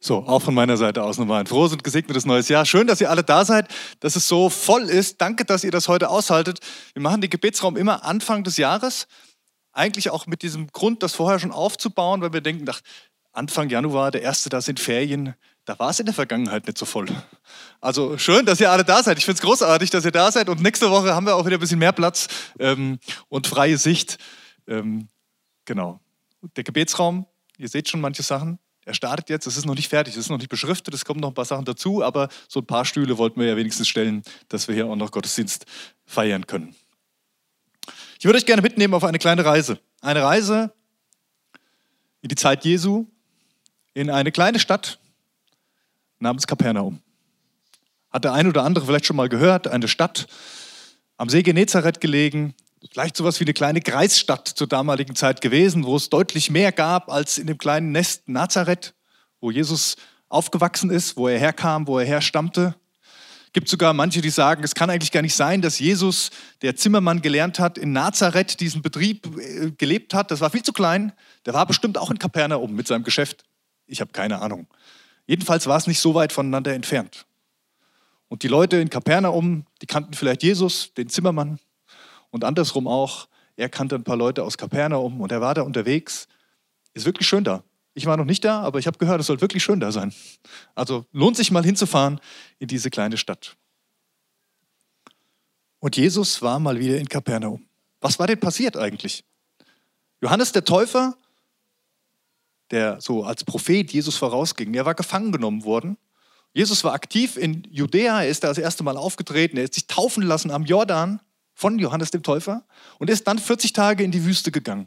So, auch von meiner Seite aus nochmal ein frohes und gesegnetes neues Jahr. Schön, dass ihr alle da seid, dass es so voll ist. Danke, dass ihr das heute aushaltet. Wir machen den Gebetsraum immer Anfang des Jahres. Eigentlich auch mit diesem Grund, das vorher schon aufzubauen, weil wir denken, ach, Anfang Januar, der erste, da sind Ferien. Da war es in der Vergangenheit nicht so voll. Also schön, dass ihr alle da seid. Ich finde es großartig, dass ihr da seid. Und nächste Woche haben wir auch wieder ein bisschen mehr Platz ähm, und freie Sicht. Ähm, genau. Der Gebetsraum, ihr seht schon manche Sachen. Er startet jetzt, es ist noch nicht fertig, es ist noch nicht beschriftet, es kommen noch ein paar Sachen dazu, aber so ein paar Stühle wollten wir ja wenigstens stellen, dass wir hier auch noch Gottesdienst feiern können. Ich würde euch gerne mitnehmen auf eine kleine Reise. Eine Reise in die Zeit Jesu, in eine kleine Stadt namens Kapernaum. Hat der ein oder andere vielleicht schon mal gehört, eine Stadt am See Genezareth gelegen, vielleicht sowas wie eine kleine Kreisstadt zur damaligen Zeit gewesen, wo es deutlich mehr gab als in dem kleinen Nest Nazareth, wo Jesus aufgewachsen ist, wo er herkam, wo er herstammte. Es gibt sogar manche, die sagen, es kann eigentlich gar nicht sein, dass Jesus, der Zimmermann gelernt hat, in Nazareth diesen Betrieb äh, gelebt hat. Das war viel zu klein. Der war bestimmt auch in Kapernaum mit seinem Geschäft. Ich habe keine Ahnung. Jedenfalls war es nicht so weit voneinander entfernt. Und die Leute in Kapernaum, die kannten vielleicht Jesus, den Zimmermann, und andersrum auch, er kannte ein paar Leute aus Kapernaum und er war da unterwegs. Ist wirklich schön da. Ich war noch nicht da, aber ich habe gehört, es soll wirklich schön da sein. Also lohnt sich mal hinzufahren in diese kleine Stadt. Und Jesus war mal wieder in Kapernaum. Was war denn passiert eigentlich? Johannes der Täufer, der so als Prophet Jesus vorausging, er war gefangen genommen worden. Jesus war aktiv in Judäa, er ist da das erste Mal aufgetreten, er ist sich taufen lassen am Jordan von Johannes dem Täufer und ist dann 40 Tage in die Wüste gegangen.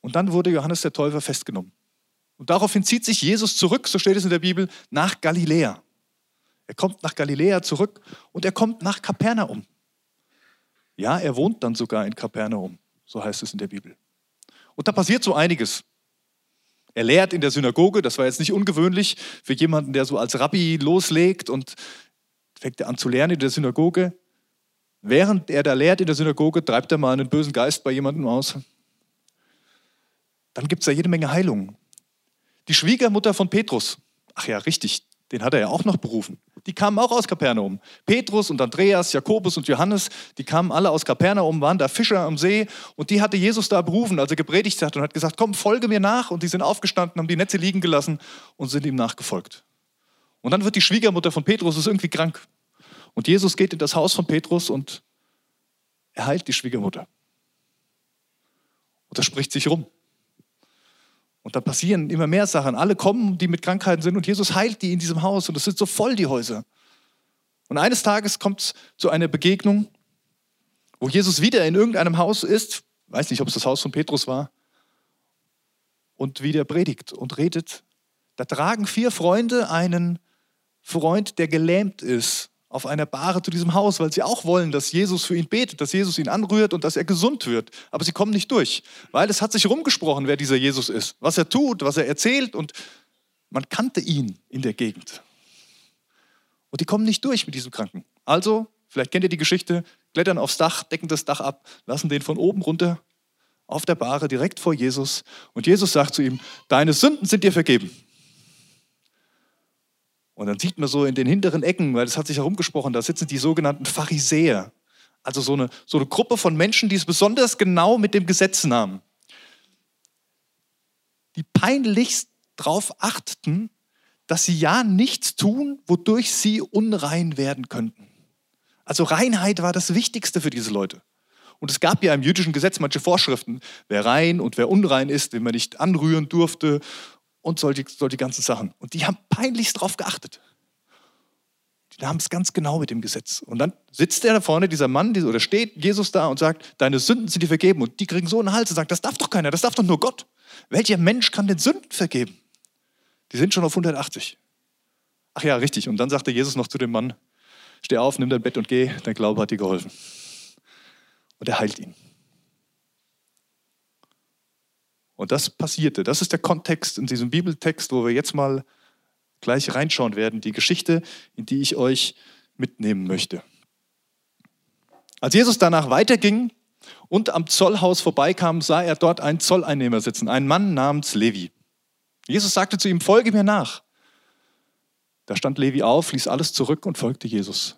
Und dann wurde Johannes der Täufer festgenommen. Und daraufhin zieht sich Jesus zurück, so steht es in der Bibel, nach Galiläa. Er kommt nach Galiläa zurück und er kommt nach Kapernaum. Ja, er wohnt dann sogar in Kapernaum, so heißt es in der Bibel. Und da passiert so einiges. Er lehrt in der Synagoge, das war jetzt nicht ungewöhnlich für jemanden, der so als Rabbi loslegt und fängt er an zu lernen in der Synagoge. Während er da lehrt in der Synagoge, treibt er mal einen bösen Geist bei jemandem aus. Dann gibt es da jede Menge Heilungen. Die Schwiegermutter von Petrus, ach ja, richtig, den hat er ja auch noch berufen. Die kamen auch aus Kapernaum. Petrus und Andreas, Jakobus und Johannes, die kamen alle aus Kapernaum, waren da Fischer am See und die hatte Jesus da berufen, als er gepredigt hat und hat gesagt, komm, folge mir nach. Und die sind aufgestanden, haben die Netze liegen gelassen und sind ihm nachgefolgt. Und dann wird die Schwiegermutter von Petrus ist irgendwie krank. Und Jesus geht in das Haus von Petrus und er heilt die Schwiegermutter. Und das spricht sich rum. Und da passieren immer mehr Sachen. Alle kommen, die mit Krankheiten sind, und Jesus heilt die in diesem Haus. Und es sind so voll die Häuser. Und eines Tages kommt es zu einer Begegnung, wo Jesus wieder in irgendeinem Haus ist. Weiß nicht, ob es das Haus von Petrus war. Und wieder predigt und redet. Da tragen vier Freunde einen Freund, der gelähmt ist, auf einer Bahre zu diesem Haus, weil sie auch wollen, dass Jesus für ihn betet, dass Jesus ihn anrührt und dass er gesund wird. Aber sie kommen nicht durch, weil es hat sich rumgesprochen, wer dieser Jesus ist, was er tut, was er erzählt und man kannte ihn in der Gegend. Und die kommen nicht durch mit diesem Kranken. Also, vielleicht kennt ihr die Geschichte, klettern aufs Dach, decken das Dach ab, lassen den von oben runter auf der Bahre direkt vor Jesus und Jesus sagt zu ihm, deine Sünden sind dir vergeben. Und dann sieht man so in den hinteren Ecken, weil das hat sich herumgesprochen, da sitzen die sogenannten Pharisäer. Also so eine, so eine Gruppe von Menschen, die es besonders genau mit dem Gesetz nahmen. Die peinlichst darauf achteten, dass sie ja nichts tun, wodurch sie unrein werden könnten. Also Reinheit war das Wichtigste für diese Leute. Und es gab ja im jüdischen Gesetz manche Vorschriften, wer rein und wer unrein ist, den man nicht anrühren durfte und solche, solche ganzen Sachen. Und die haben peinlichst darauf geachtet. Die haben es ganz genau mit dem Gesetz. Und dann sitzt er da vorne, dieser Mann, oder steht Jesus da und sagt, deine Sünden sind dir vergeben. Und die kriegen so einen Hals und sagen, das darf doch keiner, das darf doch nur Gott. Welcher Mensch kann den Sünden vergeben? Die sind schon auf 180. Ach ja, richtig. Und dann sagte Jesus noch zu dem Mann, steh auf, nimm dein Bett und geh, dein Glaube hat dir geholfen. Und er heilt ihn. Und das passierte. Das ist der Kontext in diesem Bibeltext, wo wir jetzt mal gleich reinschauen werden, die Geschichte, in die ich euch mitnehmen möchte. Als Jesus danach weiterging und am Zollhaus vorbeikam, sah er dort einen Zolleinnehmer sitzen, einen Mann namens Levi. Jesus sagte zu ihm, folge mir nach. Da stand Levi auf, ließ alles zurück und folgte Jesus.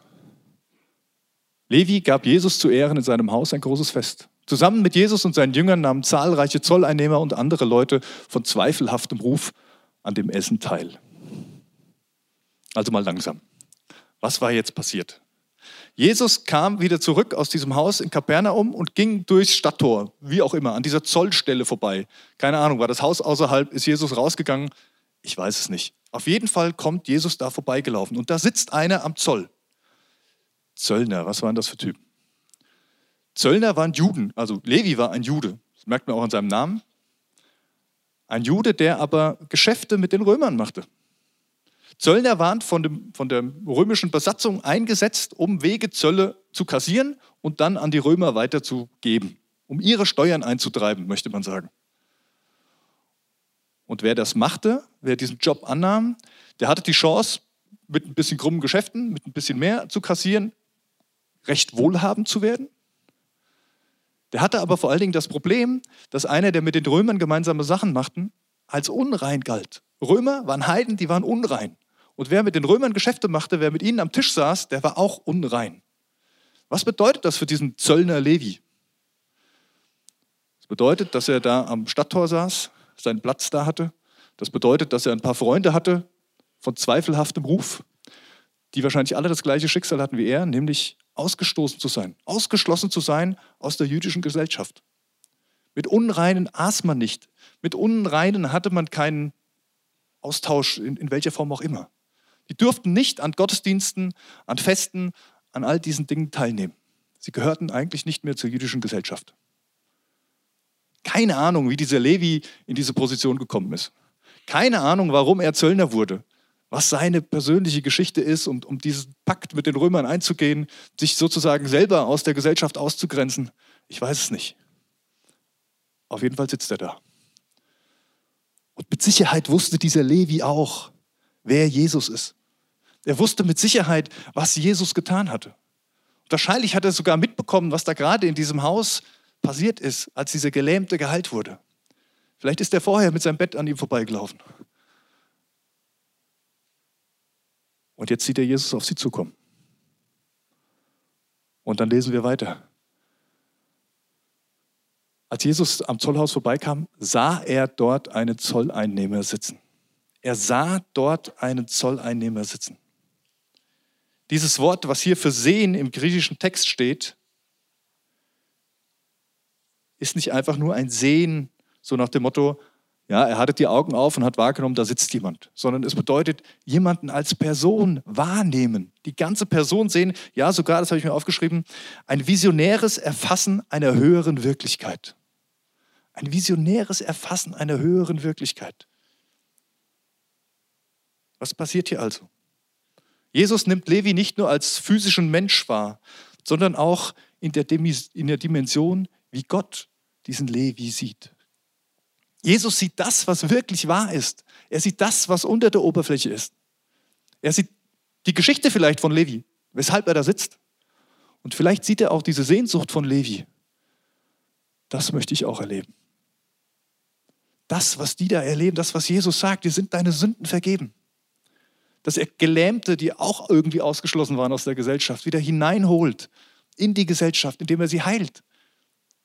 Levi gab Jesus zu Ehren in seinem Haus ein großes Fest. Zusammen mit Jesus und seinen Jüngern nahmen zahlreiche Zolleinnehmer und andere Leute von zweifelhaftem Ruf an dem Essen teil. Also mal langsam. Was war jetzt passiert? Jesus kam wieder zurück aus diesem Haus in Kapernaum und ging durchs Stadttor, wie auch immer, an dieser Zollstelle vorbei. Keine Ahnung, war das Haus außerhalb, ist Jesus rausgegangen? Ich weiß es nicht. Auf jeden Fall kommt Jesus da vorbeigelaufen und da sitzt einer am Zoll. Zöllner, was waren das für Typen? Zöllner waren Juden, also Levi war ein Jude, das merkt man auch an seinem Namen. Ein Jude, der aber Geschäfte mit den Römern machte. Zöllner waren von, dem, von der römischen Besatzung eingesetzt, um Wegezölle zu kassieren und dann an die Römer weiterzugeben, um ihre Steuern einzutreiben, möchte man sagen. Und wer das machte, wer diesen Job annahm, der hatte die Chance, mit ein bisschen krummen Geschäften, mit ein bisschen mehr zu kassieren, recht wohlhabend zu werden. Der hatte aber vor allen Dingen das Problem, dass einer, der mit den Römern gemeinsame Sachen machten, als unrein galt. Römer waren Heiden, die waren unrein. Und wer mit den Römern Geschäfte machte, wer mit ihnen am Tisch saß, der war auch unrein. Was bedeutet das für diesen Zöllner Levi? Das bedeutet, dass er da am Stadttor saß, seinen Platz da hatte. Das bedeutet, dass er ein paar Freunde hatte von zweifelhaftem Ruf, die wahrscheinlich alle das gleiche Schicksal hatten wie er, nämlich ausgestoßen zu sein, ausgeschlossen zu sein aus der jüdischen Gesellschaft. Mit Unreinen aß man nicht. Mit Unreinen hatte man keinen Austausch in, in welcher Form auch immer. Die durften nicht an Gottesdiensten, an Festen, an all diesen Dingen teilnehmen. Sie gehörten eigentlich nicht mehr zur jüdischen Gesellschaft. Keine Ahnung, wie dieser Levi in diese Position gekommen ist. Keine Ahnung, warum er Zöllner wurde was seine persönliche Geschichte ist und um diesen Pakt mit den Römern einzugehen, sich sozusagen selber aus der Gesellschaft auszugrenzen. Ich weiß es nicht. Auf jeden Fall sitzt er da. Und mit Sicherheit wusste dieser Levi auch, wer Jesus ist. Er wusste mit Sicherheit, was Jesus getan hatte. wahrscheinlich hat er sogar mitbekommen, was da gerade in diesem Haus passiert ist, als dieser Gelähmte geheilt wurde. Vielleicht ist er vorher mit seinem Bett an ihm vorbeigelaufen. Und jetzt sieht er Jesus auf sie zukommen. Und dann lesen wir weiter. Als Jesus am Zollhaus vorbeikam, sah er dort einen Zolleinnehmer sitzen. Er sah dort einen Zolleinnehmer sitzen. Dieses Wort, was hier für sehen im griechischen Text steht, ist nicht einfach nur ein Sehen, so nach dem Motto, ja, er hatte die Augen auf und hat wahrgenommen, da sitzt jemand. Sondern es bedeutet, jemanden als Person wahrnehmen. Die ganze Person sehen, ja, sogar, das habe ich mir aufgeschrieben, ein visionäres Erfassen einer höheren Wirklichkeit. Ein visionäres Erfassen einer höheren Wirklichkeit. Was passiert hier also? Jesus nimmt Levi nicht nur als physischen Mensch wahr, sondern auch in der, in der Dimension, wie Gott diesen Levi sieht. Jesus sieht das, was wirklich wahr ist. Er sieht das, was unter der Oberfläche ist. Er sieht die Geschichte vielleicht von Levi, weshalb er da sitzt. Und vielleicht sieht er auch diese Sehnsucht von Levi. Das möchte ich auch erleben. Das, was die da erleben, das, was Jesus sagt, dir sind deine Sünden vergeben. Dass er Gelähmte, die auch irgendwie ausgeschlossen waren aus der Gesellschaft, wieder hineinholt in die Gesellschaft, indem er sie heilt,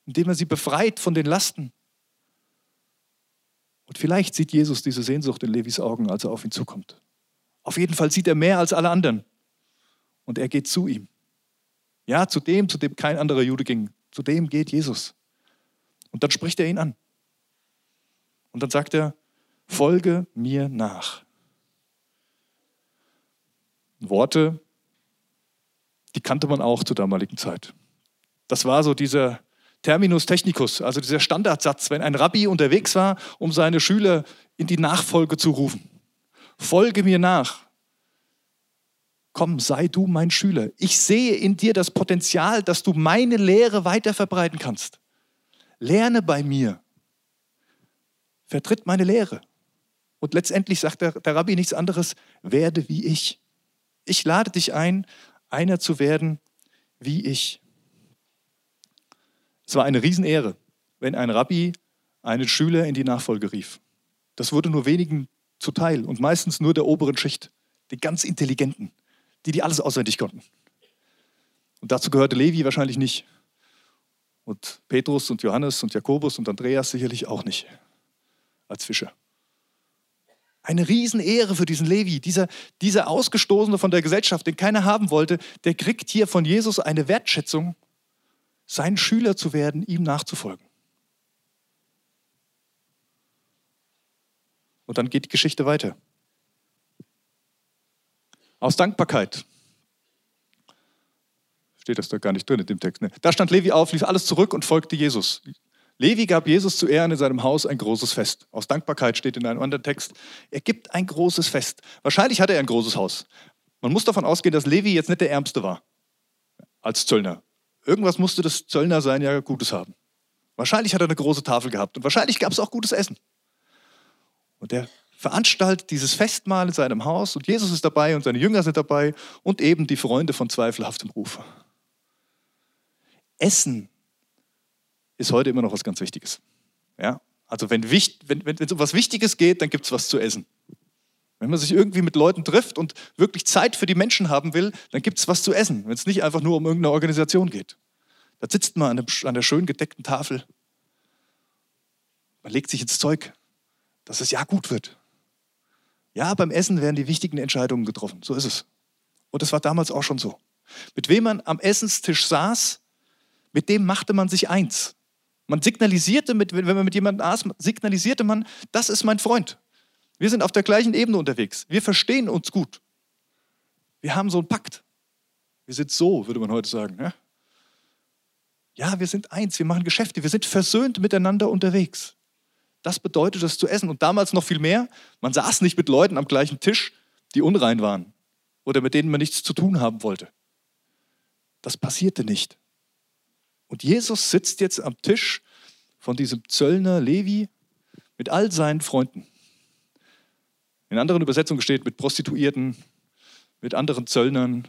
indem er sie befreit von den Lasten, und vielleicht sieht Jesus diese Sehnsucht in Levis Augen, als er auf ihn zukommt. Auf jeden Fall sieht er mehr als alle anderen. Und er geht zu ihm. Ja, zu dem, zu dem kein anderer Jude ging. Zu dem geht Jesus. Und dann spricht er ihn an. Und dann sagt er, folge mir nach. Worte, die kannte man auch zur damaligen Zeit. Das war so dieser Terminus technicus, also dieser Standardsatz, wenn ein Rabbi unterwegs war, um seine Schüler in die Nachfolge zu rufen. Folge mir nach. Komm, sei du mein Schüler. Ich sehe in dir das Potenzial, dass du meine Lehre weiter verbreiten kannst. Lerne bei mir. Vertritt meine Lehre. Und letztendlich sagt der, der Rabbi nichts anderes, werde wie ich. Ich lade dich ein, einer zu werden wie ich. Es war eine Riesenehre, wenn ein Rabbi einen Schüler in die Nachfolge rief. Das wurde nur wenigen zuteil und meistens nur der oberen Schicht, die ganz Intelligenten, die, die alles auswendig konnten. Und dazu gehörte Levi wahrscheinlich nicht. Und Petrus und Johannes und Jakobus und Andreas sicherlich auch nicht als Fischer. Eine Riesenehre für diesen Levi, dieser, dieser Ausgestoßene von der Gesellschaft, den keiner haben wollte, der kriegt hier von Jesus eine Wertschätzung, sein Schüler zu werden, ihm nachzufolgen. Und dann geht die Geschichte weiter. Aus Dankbarkeit. Steht das da gar nicht drin in dem Text. Ne? Da stand Levi auf, lief alles zurück und folgte Jesus. Levi gab Jesus zu Ehren in seinem Haus ein großes Fest. Aus Dankbarkeit steht in einem anderen Text, er gibt ein großes Fest. Wahrscheinlich hatte er ein großes Haus. Man muss davon ausgehen, dass Levi jetzt nicht der Ärmste war als Zöllner. Irgendwas musste das Zöllner sein ja Gutes haben. Wahrscheinlich hat er eine große Tafel gehabt und wahrscheinlich gab es auch gutes Essen. Und er veranstaltet dieses Festmahl in seinem Haus und Jesus ist dabei und seine Jünger sind dabei und eben die Freunde von zweifelhaftem Ruf. Essen ist heute immer noch was ganz Wichtiges. Ja? Also wenn, wenn, wenn, wenn es um was Wichtiges geht, dann gibt es was zu essen. Wenn man sich irgendwie mit Leuten trifft und wirklich Zeit für die Menschen haben will, dann gibt es was zu essen, wenn es nicht einfach nur um irgendeine Organisation geht. Da sitzt man an, einer schön gedeckten Tafel. Man legt sich ins Zeug, dass es ja gut wird. Ja, beim Essen werden die wichtigen Entscheidungen getroffen. So ist es. Und das war damals auch schon so. Mit wem man am Essenstisch saß, mit dem machte man sich eins. Man signalisierte, mit, wenn man mit jemandem aß, signalisierte man, das ist mein Freund. Wir sind auf der gleichen Ebene unterwegs. Wir verstehen uns gut. Wir haben so einen Pakt. Wir sind so, würde man heute sagen. Ja? ja, wir sind eins, wir machen Geschäfte, wir sind versöhnt miteinander unterwegs. Das bedeutet es zu essen. Und damals noch viel mehr. Man saß nicht mit Leuten am gleichen Tisch, die unrein waren oder mit denen man nichts zu tun haben wollte. Das passierte nicht. Und Jesus sitzt jetzt am Tisch von diesem Zöllner Levi mit all seinen Freunden. In anderen Übersetzungen steht mit Prostituierten, mit anderen Zöllnern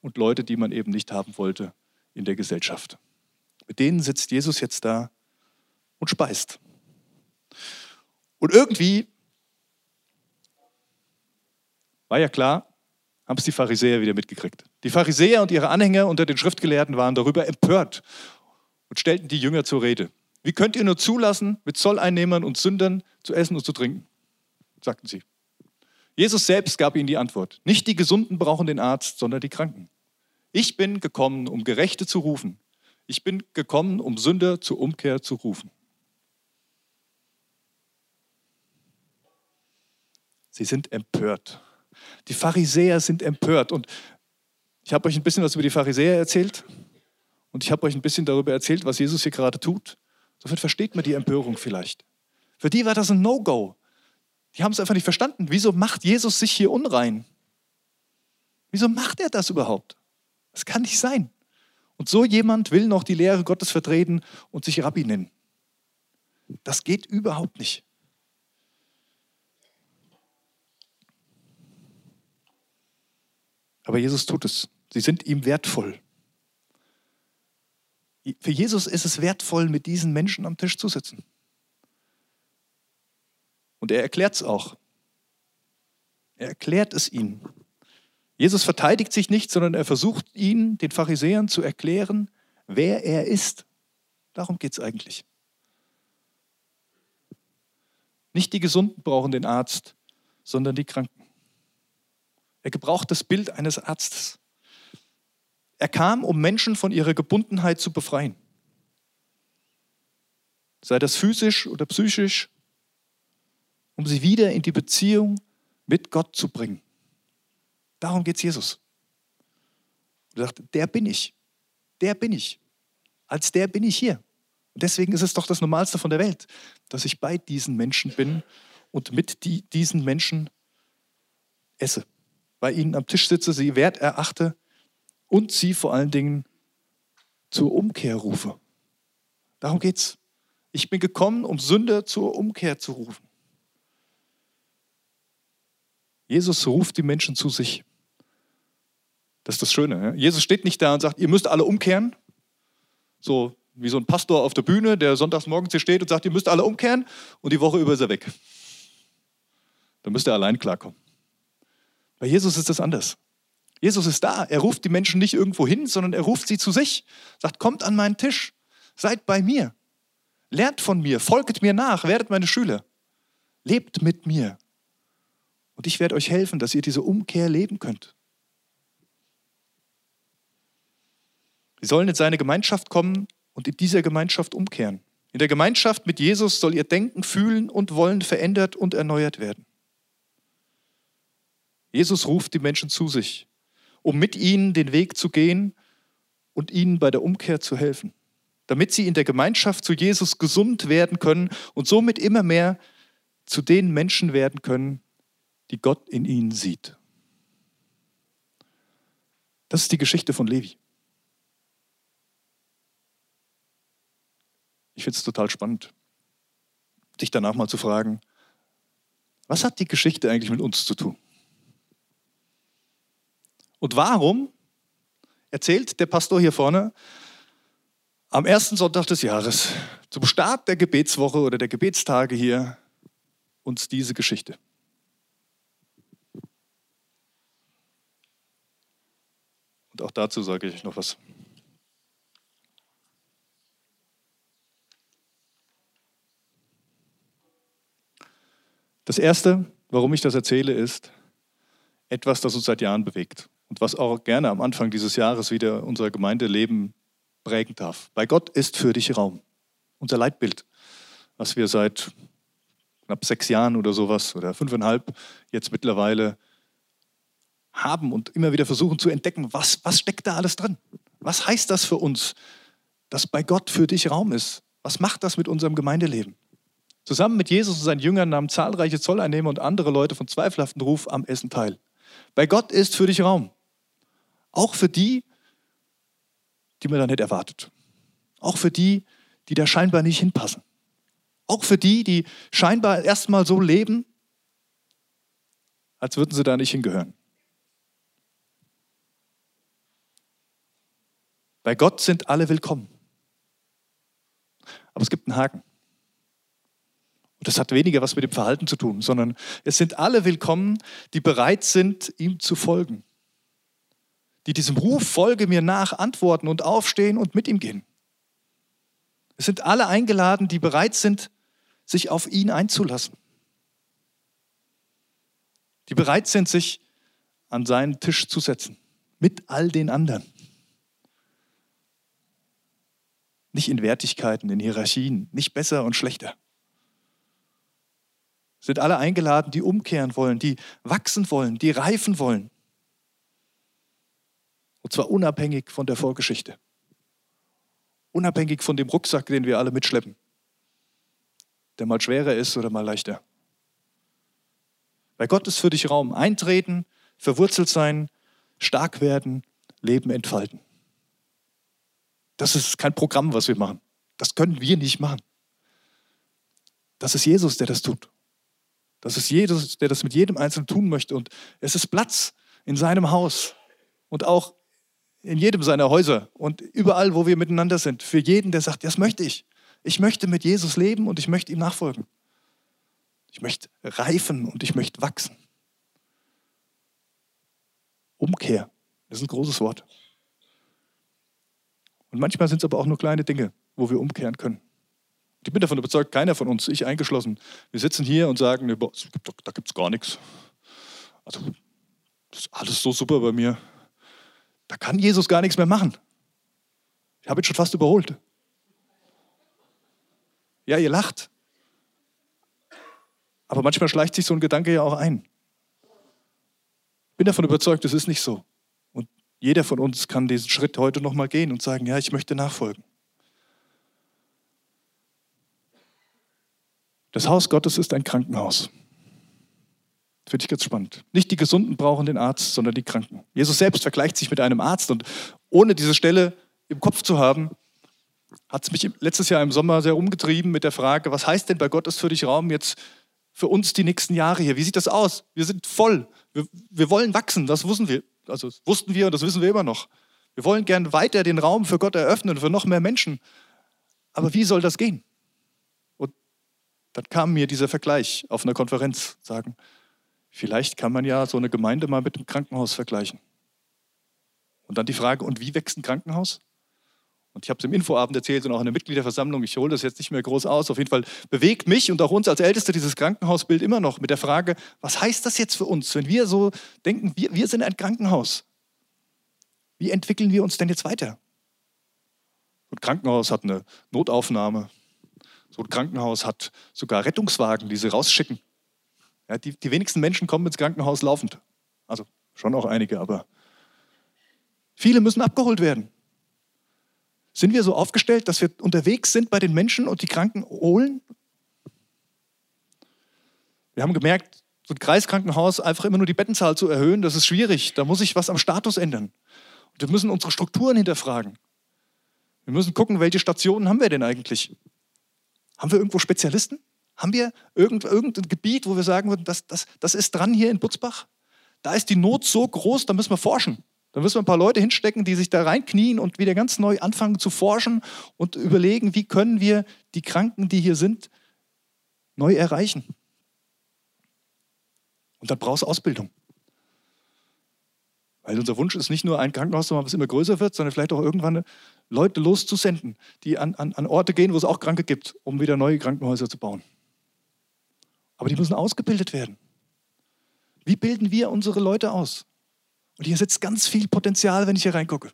und Leute, die man eben nicht haben wollte in der Gesellschaft. Mit denen sitzt Jesus jetzt da und speist. Und irgendwie war ja klar, haben es die Pharisäer wieder mitgekriegt. Die Pharisäer und ihre Anhänger unter den Schriftgelehrten waren darüber empört und stellten die Jünger zur Rede. Wie könnt ihr nur zulassen, mit Zolleinnehmern und Sündern zu essen und zu trinken? sagten sie. Jesus selbst gab ihnen die Antwort. Nicht die Gesunden brauchen den Arzt, sondern die Kranken. Ich bin gekommen, um Gerechte zu rufen. Ich bin gekommen, um Sünder zur Umkehr zu rufen. Sie sind empört. Die Pharisäer sind empört. Und ich habe euch ein bisschen was über die Pharisäer erzählt. Und ich habe euch ein bisschen darüber erzählt, was Jesus hier gerade tut. Insofern versteht man die Empörung vielleicht. Für die war das ein No-Go. Die haben es einfach nicht verstanden. Wieso macht Jesus sich hier unrein? Wieso macht er das überhaupt? Das kann nicht sein. Und so jemand will noch die Lehre Gottes vertreten und sich Rabbi nennen. Das geht überhaupt nicht. Aber Jesus tut es. Sie sind ihm wertvoll. Für Jesus ist es wertvoll, mit diesen Menschen am Tisch zu sitzen. Und er erklärt es auch. Er erklärt es ihnen. Jesus verteidigt sich nicht, sondern er versucht ihnen, den Pharisäern, zu erklären, wer er ist. Darum geht es eigentlich. Nicht die Gesunden brauchen den Arzt, sondern die Kranken. Er gebraucht das Bild eines Arztes. Er kam, um Menschen von ihrer Gebundenheit zu befreien. Sei das physisch oder psychisch, um sie wieder in die Beziehung mit Gott zu bringen. Darum geht es Jesus. Er sagt, der bin ich. Der bin ich. Als der bin ich hier. Und deswegen ist es doch das Normalste von der Welt, dass ich bei diesen Menschen bin und mit die, diesen Menschen esse bei ihnen am Tisch sitze, sie wert erachte und sie vor allen Dingen zur Umkehr rufe. Darum geht's. Ich bin gekommen, um Sünder zur Umkehr zu rufen. Jesus ruft die Menschen zu sich. Das ist das Schöne. Jesus steht nicht da und sagt, ihr müsst alle umkehren. So wie so ein Pastor auf der Bühne, der sonntags morgens hier steht und sagt, ihr müsst alle umkehren und die Woche über ist er weg. Dann müsst ihr allein klarkommen. Bei Jesus ist das anders. Jesus ist da. Er ruft die Menschen nicht irgendwo hin, sondern er ruft sie zu sich. Sagt, kommt an meinen Tisch. Seid bei mir. Lernt von mir. Folgt mir nach. Werdet meine Schüler. Lebt mit mir. Und ich werde euch helfen, dass ihr diese Umkehr leben könnt. Sie sollen in seine Gemeinschaft kommen und in dieser Gemeinschaft umkehren. In der Gemeinschaft mit Jesus soll ihr Denken, Fühlen und Wollen verändert und erneuert werden. Jesus ruft die Menschen zu sich, um mit ihnen den Weg zu gehen und ihnen bei der Umkehr zu helfen, damit sie in der Gemeinschaft zu Jesus gesund werden können und somit immer mehr zu den Menschen werden können, die Gott in ihnen sieht. Das ist die Geschichte von Levi. Ich finde es total spannend, sich danach mal zu fragen, was hat die Geschichte eigentlich mit uns zu tun? Und warum erzählt der Pastor hier vorne am ersten Sonntag des Jahres, zum Start der Gebetswoche oder der Gebetstage hier, uns diese Geschichte? Auch dazu sage ich noch was. Das Erste, warum ich das erzähle, ist etwas, das uns seit Jahren bewegt und was auch gerne am Anfang dieses Jahres wieder unser Gemeindeleben prägen darf. Bei Gott ist für dich Raum. Unser Leitbild, was wir seit knapp sechs Jahren oder sowas oder fünfeinhalb jetzt mittlerweile haben und immer wieder versuchen zu entdecken, was, was steckt da alles drin? Was heißt das für uns, dass bei Gott für dich Raum ist? Was macht das mit unserem Gemeindeleben? Zusammen mit Jesus und seinen Jüngern nahmen zahlreiche Zolleinnehmer und andere Leute von zweifelhaftem Ruf am Essen teil. Bei Gott ist für dich Raum. Auch für die, die man da nicht erwartet. Auch für die, die da scheinbar nicht hinpassen. Auch für die, die scheinbar erstmal so leben, als würden sie da nicht hingehören. Bei Gott sind alle willkommen. Aber es gibt einen Haken. Und das hat weniger was mit dem Verhalten zu tun, sondern es sind alle willkommen, die bereit sind, ihm zu folgen. Die diesem Ruf, folge mir nach, antworten und aufstehen und mit ihm gehen. Es sind alle eingeladen, die bereit sind, sich auf ihn einzulassen. Die bereit sind, sich an seinen Tisch zu setzen. Mit all den anderen. Nicht in Wertigkeiten, in Hierarchien, nicht besser und schlechter sind alle eingeladen, die umkehren wollen, die wachsen wollen, die reifen wollen. Und zwar unabhängig von der Vorgeschichte. Unabhängig von dem Rucksack, den wir alle mitschleppen. Der mal schwerer ist oder mal leichter. Bei Gott ist für dich Raum. Eintreten, verwurzelt sein, stark werden, Leben entfalten. Das ist kein Programm, was wir machen. Das können wir nicht machen. Das ist Jesus, der das tut. Das ist Jesus, der das mit jedem Einzelnen tun möchte. Und es ist Platz in seinem Haus und auch in jedem seiner Häuser und überall, wo wir miteinander sind. Für jeden, der sagt, das möchte ich. Ich möchte mit Jesus leben und ich möchte ihm nachfolgen. Ich möchte reifen und ich möchte wachsen. Umkehr, das ist ein großes Wort. Und manchmal sind es aber auch nur kleine Dinge, wo wir umkehren können. Ich bin davon überzeugt, keiner von uns, ich eingeschlossen, wir sitzen hier und sagen, da gibt es gar nichts. Also, das ist alles so super bei mir. Da kann Jesus gar nichts mehr machen. Ich habe ihn schon fast überholt. Ja, ihr lacht. Aber manchmal schleicht sich so ein Gedanke ja auch ein. Ich bin davon überzeugt, es ist nicht so. Jeder von uns kann diesen Schritt heute nochmal gehen und sagen, ja, ich möchte nachfolgen. Das Haus Gottes ist ein Krankenhaus. Finde ich ganz spannend. Nicht die Gesunden brauchen den Arzt, sondern die Kranken. Jesus selbst vergleicht sich mit einem Arzt und ohne diese Stelle im Kopf zu haben, hat es mich letztes Jahr im Sommer sehr umgetrieben mit der Frage, was heißt denn bei Gott ist für dich Raum jetzt für uns die nächsten Jahre hier? Wie sieht das aus? Wir sind voll. Wir, wir wollen wachsen, das wussten wir. Also das wussten wir und das wissen wir immer noch. Wir wollen gern weiter den Raum für Gott eröffnen, für noch mehr Menschen. Aber wie soll das gehen? dann kam mir dieser Vergleich auf einer Konferenz, sagen, Vielleicht kann man ja so eine Gemeinde mal mit einem Krankenhaus vergleichen. Und dann die Frage, und wie wächst ein Krankenhaus? Und ich habe es im Infoabend erzählt und auch in der Mitgliederversammlung, ich hole das jetzt nicht mehr groß aus. Auf jeden Fall bewegt mich und auch uns als Älteste dieses Krankenhausbild immer noch mit der Frage, was heißt das jetzt für uns, wenn wir so denken, wir, wir sind ein Krankenhaus? Wie entwickeln wir uns denn jetzt weiter? So ein Krankenhaus hat eine Notaufnahme. So ein Krankenhaus hat sogar Rettungswagen, die sie rausschicken. Ja, die, die wenigsten Menschen kommen ins Krankenhaus laufend. Also schon auch einige, aber viele müssen abgeholt werden. Sind wir so aufgestellt, dass wir unterwegs sind bei den Menschen und die Kranken holen? Wir haben gemerkt, so ein Kreiskrankenhaus einfach immer nur die Bettenzahl zu erhöhen, das ist schwierig. Da muss sich was am Status ändern. Und wir müssen unsere Strukturen hinterfragen. Wir müssen gucken, welche Stationen haben wir denn eigentlich? Haben wir irgendwo Spezialisten? Haben wir irgendein Gebiet, wo wir sagen würden, das, das, das ist dran hier in Butzbach? Da ist die Not so groß, da müssen wir forschen. Da müssen wir ein paar Leute hinstecken, die sich da reinknien und wieder ganz neu anfangen zu forschen und überlegen, wie können wir die Kranken, die hier sind, neu erreichen. Und dann brauchst du Ausbildung. Weil unser Wunsch ist nicht nur ein Krankenhaus zu machen, was immer größer wird, sondern vielleicht auch irgendwann Leute loszusenden, die an, an, an Orte gehen, wo es auch Kranke gibt, um wieder neue Krankenhäuser zu bauen. Aber die müssen ausgebildet werden. Wie bilden wir unsere Leute aus? Und hier sitzt ganz viel Potenzial, wenn ich hier reingucke.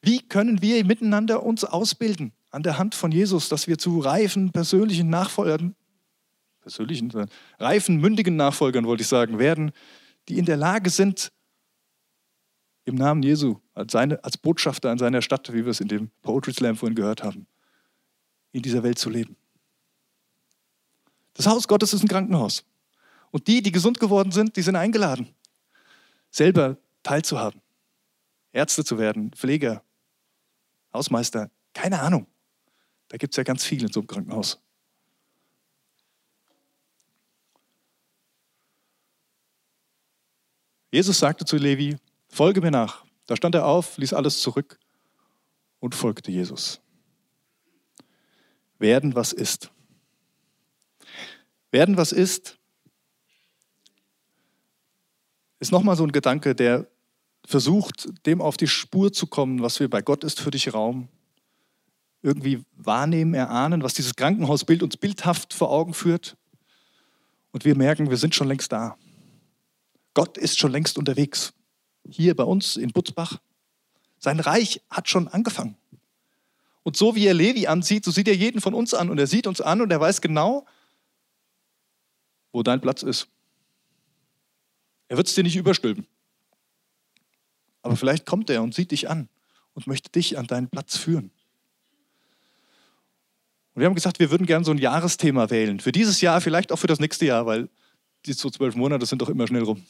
Wie können wir miteinander uns ausbilden an der Hand von Jesus, dass wir zu reifen, persönlichen Nachfolgern, persönlichen, reifen, mündigen Nachfolgern, wollte ich sagen, werden, die in der Lage sind, im Namen Jesu, als, seine, als Botschafter an seiner Stadt, wie wir es in dem Poetry Slam vorhin gehört haben, in dieser Welt zu leben. Das Haus Gottes ist ein Krankenhaus. Und die, die gesund geworden sind, die sind eingeladen selber teilzuhaben. Ärzte zu werden, Pfleger, Hausmeister, keine Ahnung. Da gibt es ja ganz viel in so einem Krankenhaus. Jesus sagte zu Levi, folge mir nach. Da stand er auf, ließ alles zurück und folgte Jesus. Werden, was ist. Werden, was ist, ist nochmal so ein Gedanke, der versucht, dem auf die Spur zu kommen, was wir bei Gott ist für dich Raum irgendwie wahrnehmen, erahnen, was dieses Krankenhausbild uns bildhaft vor Augen führt. Und wir merken, wir sind schon längst da. Gott ist schon längst unterwegs. Hier bei uns in Butzbach. Sein Reich hat schon angefangen. Und so wie er Levi ansieht, so sieht er jeden von uns an. Und er sieht uns an und er weiß genau, wo dein Platz ist. Er wird es dir nicht überstülpen. Aber vielleicht kommt er und sieht dich an und möchte dich an deinen Platz führen. Und wir haben gesagt, wir würden gerne so ein Jahresthema wählen. Für dieses Jahr, vielleicht auch für das nächste Jahr, weil die so zwölf Monate sind doch immer schnell rum.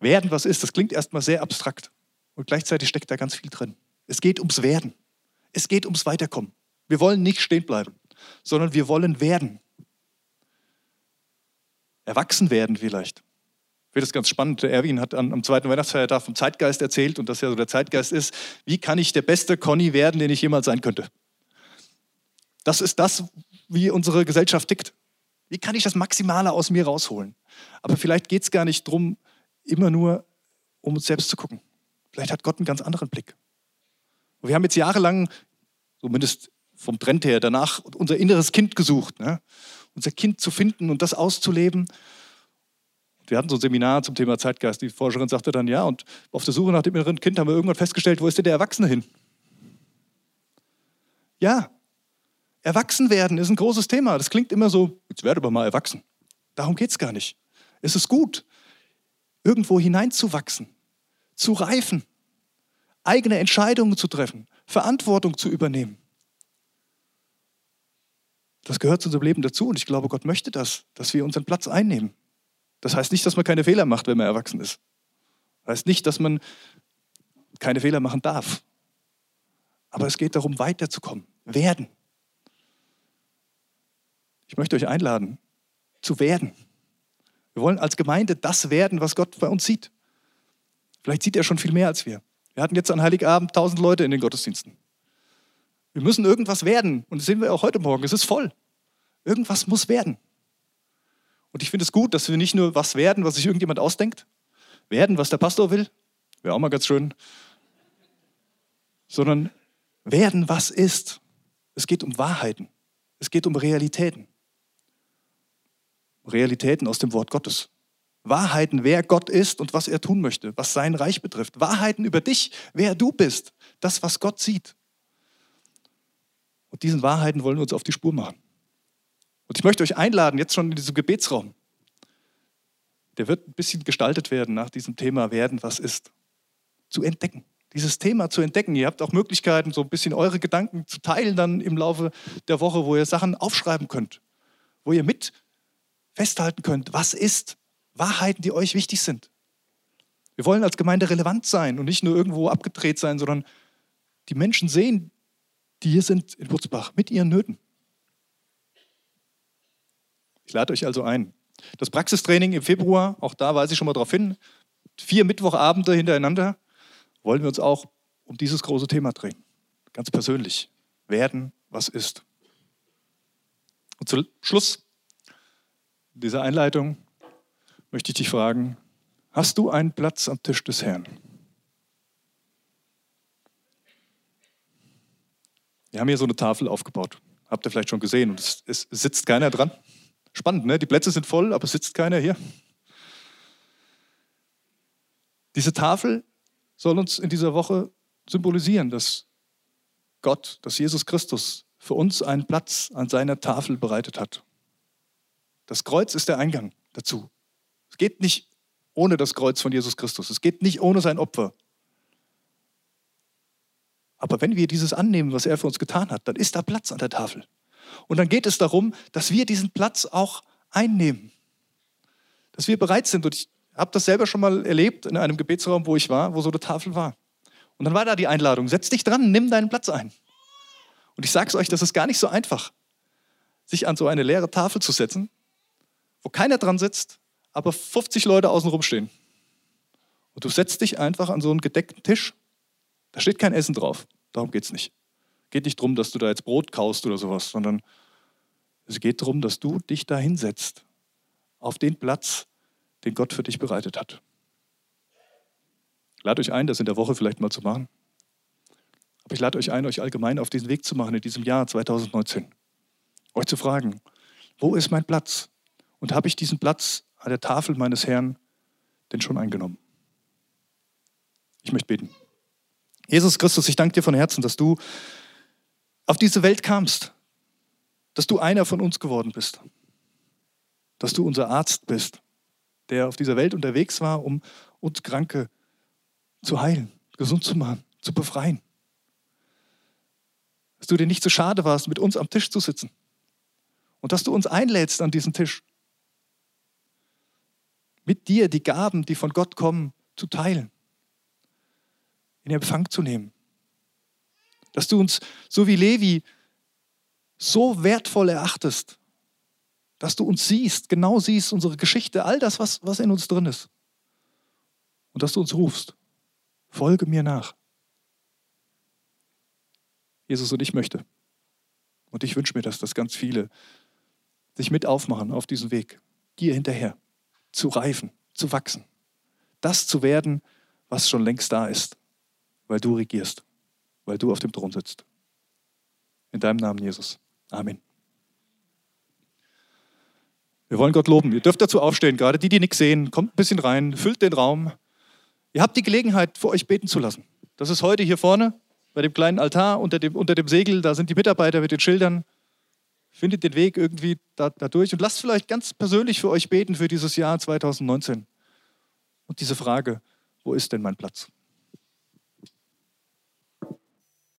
Werden, was ist, das klingt erstmal sehr abstrakt. Und gleichzeitig steckt da ganz viel drin. Es geht ums Werden. Es geht ums Weiterkommen. Wir wollen nicht stehen bleiben, sondern wir wollen werden. Erwachsen werden vielleicht. Finde das ganz spannend. Erwin hat am zweiten Weihnachtsfeiertag vom Zeitgeist erzählt und dass ja so der Zeitgeist ist, wie kann ich der beste Conny werden, den ich jemals sein könnte? Das ist das, wie unsere Gesellschaft tickt. Wie kann ich das Maximale aus mir rausholen? Aber vielleicht geht es gar nicht darum, immer nur um uns selbst zu gucken. Vielleicht hat Gott einen ganz anderen Blick. Und wir haben jetzt jahrelang, zumindest vom Trend her, danach unser inneres Kind gesucht. Ne? Unser Kind zu finden und das auszuleben wir hatten so ein Seminar zum Thema Zeitgeist. Die Forscherin sagte dann, ja, und auf der Suche nach dem inneren Kind haben wir irgendwann festgestellt, wo ist denn der Erwachsene hin? Ja, erwachsen werden ist ein großes Thema. Das klingt immer so, jetzt werde aber mal erwachsen. Darum geht es gar nicht. Es ist gut, irgendwo hineinzuwachsen, zu reifen, eigene Entscheidungen zu treffen, Verantwortung zu übernehmen. Das gehört zu unserem Leben dazu und ich glaube, Gott möchte das, dass wir unseren Platz einnehmen. Das heißt nicht, dass man keine Fehler macht, wenn man erwachsen ist. Das heißt nicht, dass man keine Fehler machen darf. Aber es geht darum, weiterzukommen, werden. Ich möchte euch einladen, zu werden. Wir wollen als Gemeinde das werden, was Gott bei uns sieht. Vielleicht sieht er schon viel mehr als wir. Wir hatten jetzt an Heiligabend tausend Leute in den Gottesdiensten. Wir müssen irgendwas werden. Und das sehen wir auch heute Morgen. Es ist voll. Irgendwas muss werden. Und ich finde es gut, dass wir nicht nur was werden, was sich irgendjemand ausdenkt, werden, was der Pastor will, wäre auch mal ganz schön, sondern werden, was ist. Es geht um Wahrheiten. Es geht um Realitäten. Realitäten aus dem Wort Gottes. Wahrheiten, wer Gott ist und was er tun möchte, was sein Reich betrifft. Wahrheiten über dich, wer du bist, das, was Gott sieht. Und diesen Wahrheiten wollen wir uns auf die Spur machen. Und ich möchte euch einladen, jetzt schon in diesem Gebetsraum. Der wird ein bisschen gestaltet werden nach diesem Thema werden, was ist. Zu entdecken. Dieses Thema zu entdecken. Ihr habt auch Möglichkeiten, so ein bisschen eure Gedanken zu teilen dann im Laufe der Woche, wo ihr Sachen aufschreiben könnt. Wo ihr mit festhalten könnt, was ist. Wahrheiten, die euch wichtig sind. Wir wollen als Gemeinde relevant sein und nicht nur irgendwo abgedreht sein, sondern die Menschen sehen, die hier sind in Wurzbach mit ihren Nöten. Ich lade euch also ein. Das Praxistraining im Februar, auch da weise ich schon mal darauf hin, vier Mittwochabende hintereinander, wollen wir uns auch um dieses große Thema drehen. Ganz persönlich. Werden, was ist. Und zum Schluss dieser Einleitung möchte ich dich fragen, hast du einen Platz am Tisch des Herrn? Wir haben hier so eine Tafel aufgebaut. Habt ihr vielleicht schon gesehen und es, es sitzt keiner dran. Spannend, ne? Die Plätze sind voll, aber sitzt keiner hier. Diese Tafel soll uns in dieser Woche symbolisieren, dass Gott, dass Jesus Christus für uns einen Platz an seiner Tafel bereitet hat. Das Kreuz ist der Eingang dazu. Es geht nicht ohne das Kreuz von Jesus Christus. Es geht nicht ohne sein Opfer. Aber wenn wir dieses annehmen, was er für uns getan hat, dann ist da Platz an der Tafel. Und dann geht es darum, dass wir diesen Platz auch einnehmen. Dass wir bereit sind. Und ich habe das selber schon mal erlebt in einem Gebetsraum, wo ich war, wo so eine Tafel war. Und dann war da die Einladung, setz dich dran, nimm deinen Platz ein. Und ich sage es euch, das ist gar nicht so einfach, sich an so eine leere Tafel zu setzen, wo keiner dran sitzt, aber 50 Leute außenrum stehen. Und du setzt dich einfach an so einen gedeckten Tisch, da steht kein Essen drauf, darum geht es nicht geht nicht darum, dass du da jetzt Brot kaust oder sowas, sondern es geht darum, dass du dich da hinsetzt, auf den Platz, den Gott für dich bereitet hat. Lade euch ein, das in der Woche vielleicht mal zu machen. Aber ich lade euch ein, euch allgemein auf diesen Weg zu machen in diesem Jahr 2019. Euch zu fragen, wo ist mein Platz? Und habe ich diesen Platz an der Tafel meines Herrn denn schon eingenommen? Ich möchte beten. Jesus Christus, ich danke dir von Herzen, dass du auf diese Welt kamst, dass du einer von uns geworden bist, dass du unser Arzt bist, der auf dieser Welt unterwegs war, um uns Kranke zu heilen, gesund zu machen, zu befreien. Dass du dir nicht so schade warst, mit uns am Tisch zu sitzen und dass du uns einlädst an diesen Tisch, mit dir die Gaben, die von Gott kommen, zu teilen, in Empfang zu nehmen dass du uns, so wie Levi, so wertvoll erachtest, dass du uns siehst, genau siehst, unsere Geschichte, all das, was, was in uns drin ist. Und dass du uns rufst, folge mir nach. Jesus und ich möchte. Und ich wünsche mir das, dass ganz viele sich mit aufmachen auf diesen Weg, dir hinterher, zu reifen, zu wachsen, das zu werden, was schon längst da ist, weil du regierst weil du auf dem Thron sitzt. In deinem Namen, Jesus. Amen. Wir wollen Gott loben. Ihr dürft dazu aufstehen, gerade die, die nichts sehen. Kommt ein bisschen rein, füllt den Raum. Ihr habt die Gelegenheit, für euch beten zu lassen. Das ist heute hier vorne bei dem kleinen Altar unter dem, unter dem Segel. Da sind die Mitarbeiter mit den Schildern. Findet den Weg irgendwie da, da durch und lasst vielleicht ganz persönlich für euch beten für dieses Jahr 2019. Und diese Frage, wo ist denn mein Platz?